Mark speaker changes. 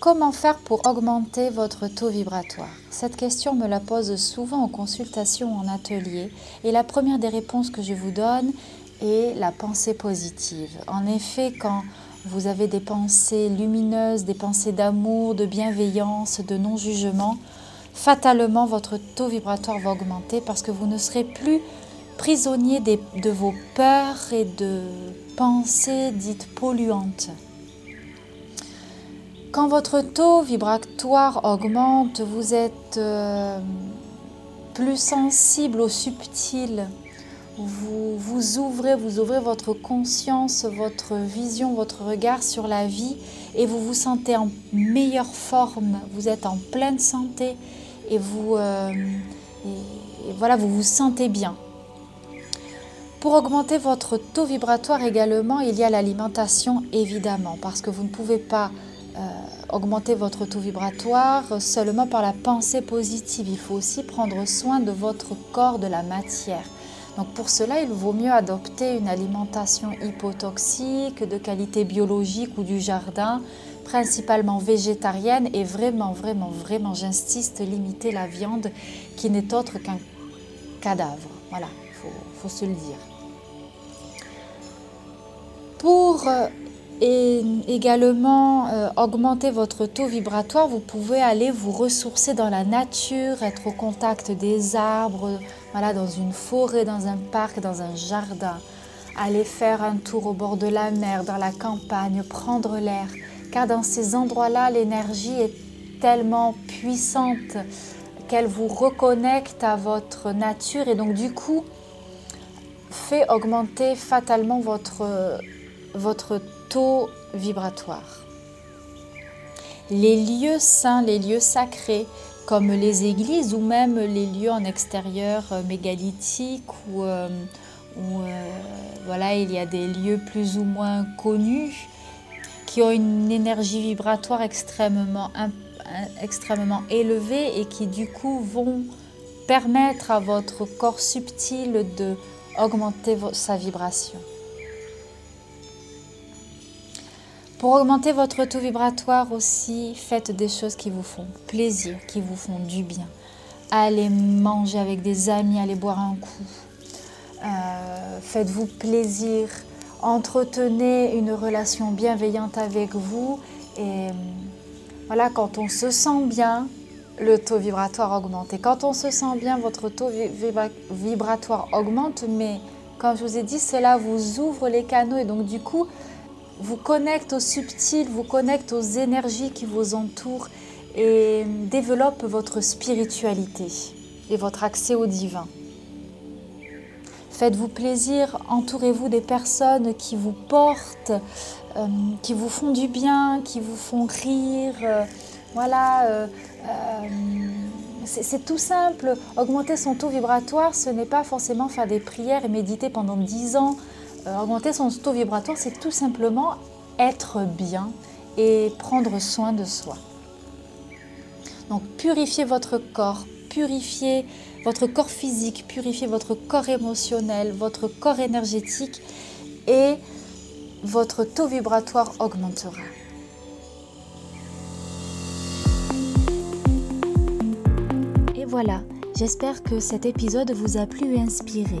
Speaker 1: Comment faire pour augmenter votre taux vibratoire? Cette question me la pose souvent en consultation en atelier et la première des réponses que je vous donne est la pensée positive. En effet, quand vous avez des pensées lumineuses, des pensées d'amour, de bienveillance, de non-jugement, fatalement votre taux vibratoire va augmenter parce que vous ne serez plus prisonnier de vos peurs et de pensées dites polluantes. Quand votre taux vibratoire augmente, vous êtes euh, plus sensible au subtil. Vous, vous ouvrez, vous ouvrez votre conscience, votre vision, votre regard sur la vie et vous vous sentez en meilleure forme. Vous êtes en pleine santé et vous, euh, voilà, vous vous sentez bien. Pour augmenter votre taux vibratoire également, il y a l'alimentation évidemment, parce que vous ne pouvez pas euh, augmenter votre taux vibratoire seulement par la pensée positive. Il faut aussi prendre soin de votre corps, de la matière. Donc pour cela, il vaut mieux adopter une alimentation hypotoxique, de qualité biologique ou du jardin, principalement végétarienne et vraiment, vraiment, vraiment, j'insiste, limiter la viande qui n'est autre qu'un cadavre. Voilà, il faut, faut, se le dire. Pour euh, et également euh, augmenter votre taux vibratoire, vous pouvez aller vous ressourcer dans la nature, être au contact des arbres, voilà, dans une forêt, dans un parc, dans un jardin. Aller faire un tour au bord de la mer, dans la campagne, prendre l'air. Car dans ces endroits-là, l'énergie est tellement puissante qu'elle vous reconnecte à votre nature et donc du coup fait augmenter fatalement votre, votre vibratoire. Les lieux saints, les lieux sacrés, comme les églises ou même les lieux en extérieur euh, mégalithiques où, euh, euh, voilà, il y a des lieux plus ou moins connus qui ont une énergie vibratoire extrêmement, extrêmement élevée et qui du coup vont permettre à votre corps subtil de augmenter sa vibration. Pour augmenter votre taux vibratoire aussi, faites des choses qui vous font plaisir, qui vous font du bien. Allez manger avec des amis, allez boire un coup. Euh, faites-vous plaisir. Entretenez une relation bienveillante avec vous. Et euh, voilà, quand on se sent bien, le taux vibratoire augmente. Et quand on se sent bien, votre taux vibratoire augmente. Mais comme je vous ai dit, cela vous ouvre les canaux. Et donc du coup, vous connecte au subtil, vous connecte aux énergies qui vous entourent et développe votre spiritualité et votre accès au divin. Faites-vous plaisir, entourez-vous des personnes qui vous portent, euh, qui vous font du bien, qui vous font rire. Euh, voilà, euh, c'est tout simple. Augmenter son taux vibratoire, ce n'est pas forcément faire des prières et méditer pendant 10 ans. Euh, augmenter son taux vibratoire, c'est tout simplement être bien et prendre soin de soi. Donc purifiez votre corps, purifiez votre corps physique, purifiez votre corps émotionnel, votre corps énergétique et votre taux vibratoire augmentera. Et voilà, j'espère que cet épisode vous a plu et inspiré.